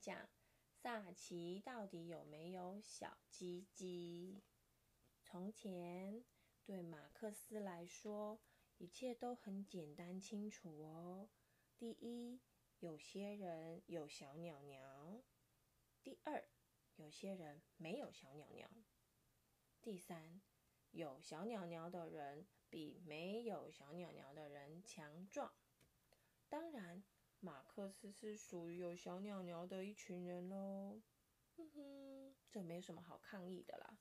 讲萨奇到底有没有小鸡鸡。从前，对马克思来说，一切都很简单清楚哦。第一，有些人有小鸟鸟；第二，有些人没有小鸟鸟；第三，有小鸟鸟的人比没有小鸟鸟的人强壮。当然，马克思是属于有小鸟鸟的一群人喽。哼哼，这没什么好抗议的啦。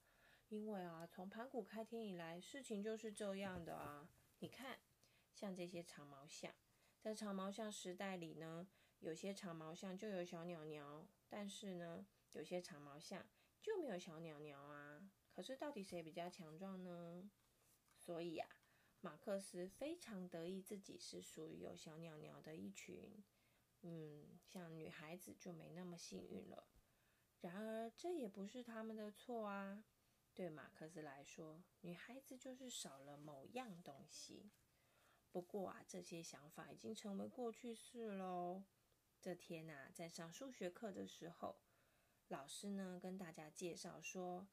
因为啊，从盘古开天以来，事情就是这样的啊。你看，像这些长毛象，在长毛象时代里呢，有些长毛象就有小鸟鸟，但是呢，有些长毛象就没有小鸟鸟啊。可是到底谁比较强壮呢？所以啊，马克思非常得意自己是属于有小鸟鸟的一群。嗯，像女孩子就没那么幸运了。然而，这也不是他们的错啊。对马克思来说，女孩子就是少了某样东西。不过啊，这些想法已经成为过去式喽。这天呐，在上数学课的时候，老师呢跟大家介绍说，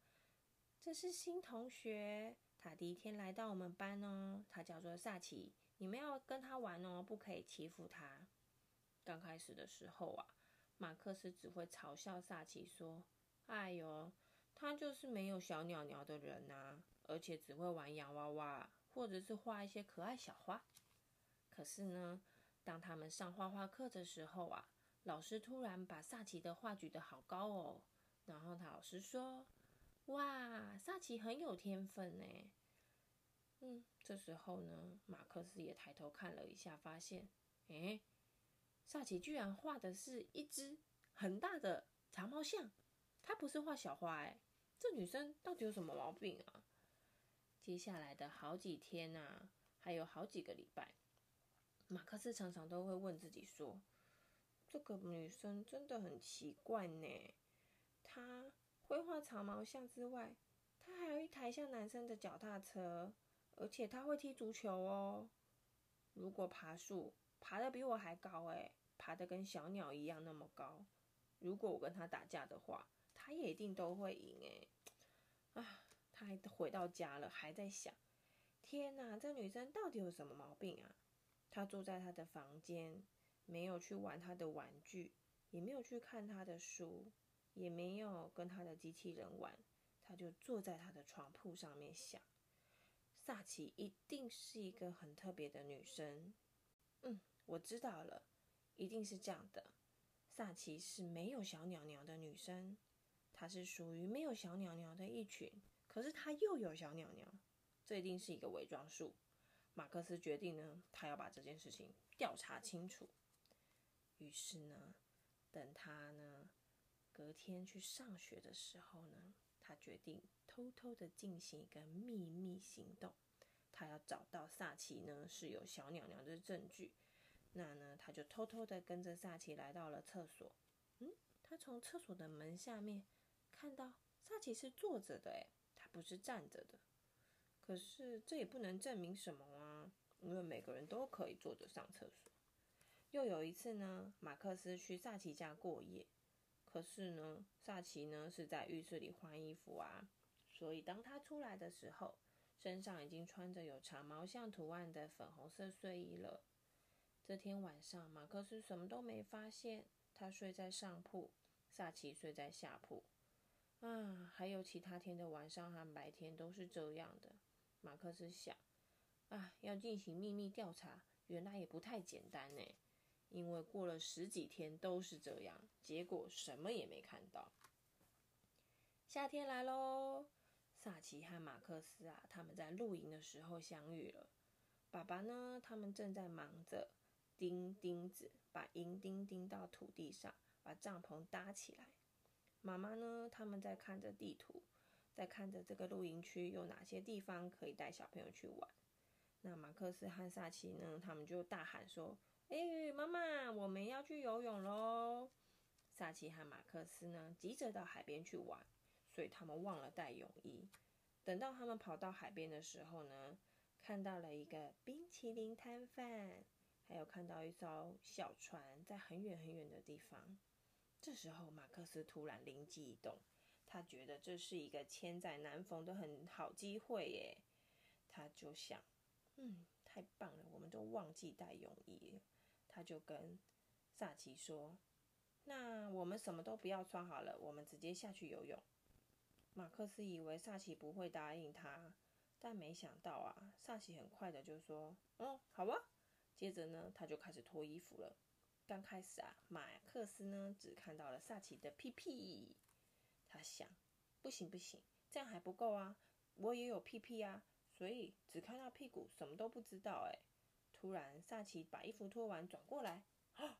这是新同学，他第一天来到我们班哦，他叫做萨奇，你们要跟他玩哦，不可以欺负他。刚开始的时候啊，马克思只会嘲笑萨奇说：“哎呦。”他就是没有小鸟鸟的人呐，而且只会玩洋娃娃，或者是画一些可爱小花。可是呢，当他们上画画课的时候啊，老师突然把萨奇的画举得好高哦，然后他老师说：“哇，萨奇很有天分呢。”嗯，这时候呢，马克思也抬头看了一下，发现，诶，萨奇居然画的是一只很大的长毛象，他不是画小花诶。这女生到底有什么毛病啊？接下来的好几天呐，还有好几个礼拜，马克思常常都会问自己说：“这个女生真的很奇怪呢。她会画长毛象之外，他还有一台像男生的脚踏车，而且他会踢足球哦。如果爬树，爬得比我还高诶，爬得跟小鸟一样那么高。如果我跟他打架的话。”他也一定都会赢诶。啊！他还回到家了，还在想：天哪，这女生到底有什么毛病啊？他住在他的房间，没有去玩他的玩具，也没有去看他的书，也没有跟他的机器人玩，他就坐在他的床铺上面想：萨奇一定是一个很特别的女生。嗯，我知道了，一定是这样的。萨奇是没有小鸟鸟的女生。她是属于没有小鸟鸟的一群，可是她又有小鸟鸟，这一定是一个伪装术。马克思决定呢，他要把这件事情调查清楚。于是呢，等他呢隔天去上学的时候呢，他决定偷偷的进行一个秘密行动。他要找到萨奇呢是有小鸟鸟的证据。那呢，他就偷偷的跟着萨奇来到了厕所。嗯，他从厕所的门下面。看到萨奇是坐着的，诶，他不是站着的。可是这也不能证明什么啊，因为每个人都可以坐着上厕所。又有一次呢，马克思去萨奇家过夜，可是呢，萨奇呢是在浴室里换衣服啊，所以当他出来的时候，身上已经穿着有长毛象图案的粉红色睡衣了。这天晚上，马克思什么都没发现，他睡在上铺，萨奇睡在下铺。啊，还有其他天的晚上和白天都是这样的。马克思想，啊，要进行秘密调查，原来也不太简单呢。因为过了十几天都是这样，结果什么也没看到。夏天来喽，萨奇和马克思啊，他们在露营的时候相遇了。爸爸呢，他们正在忙着钉钉子，把银钉钉到土地上，把帐篷搭起来。妈妈呢？他们在看着地图，在看着这个露营区有哪些地方可以带小朋友去玩。那马克思和萨奇呢？他们就大喊说：“哎，妈妈，我们要去游泳喽！”萨奇和马克思呢，急着到海边去玩，所以他们忘了带泳衣。等到他们跑到海边的时候呢，看到了一个冰淇淋摊贩，还有看到一艘小船在很远很远的地方。这时候，马克思突然灵机一动，他觉得这是一个千载难逢的很好机会耶。他就想，嗯，太棒了，我们都忘记带泳衣。他就跟萨奇说：“那我们什么都不要穿好了，我们直接下去游泳。”马克思以为萨奇不会答应他，但没想到啊，萨奇很快的就说：“嗯，好吧。”接着呢，他就开始脱衣服了。刚开始啊，马克思呢只看到了萨奇的屁屁，他想，不行不行，这样还不够啊，我也有屁屁啊，所以只看到屁股，什么都不知道。哎，突然萨奇把衣服脱完，转过来，啊，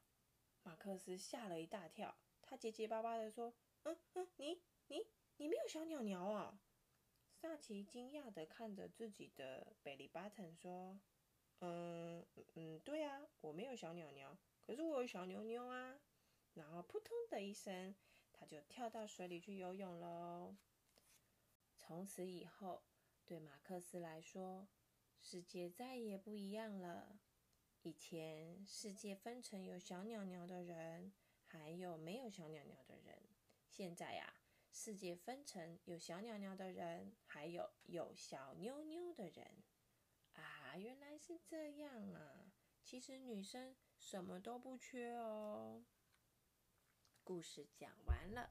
马克思吓了一大跳，他结结巴巴的说：“嗯嗯，你你你没有小鸟鸟啊？”萨奇惊讶的看着自己的贝利巴特说：“嗯嗯，对啊，我没有小鸟鸟。”可是我有小妞妞啊，然后扑通的一声，他就跳到水里去游泳喽。从此以后，对马克思来说，世界再也不一样了。以前世界分成有小鸟鸟的人，还有没有小鸟鸟的人。现在呀，世界分成有小鸟鸟的人，还有有小妞妞的人。啊，原来是这样啊！其实女生。什么都不缺哦。故事讲完了。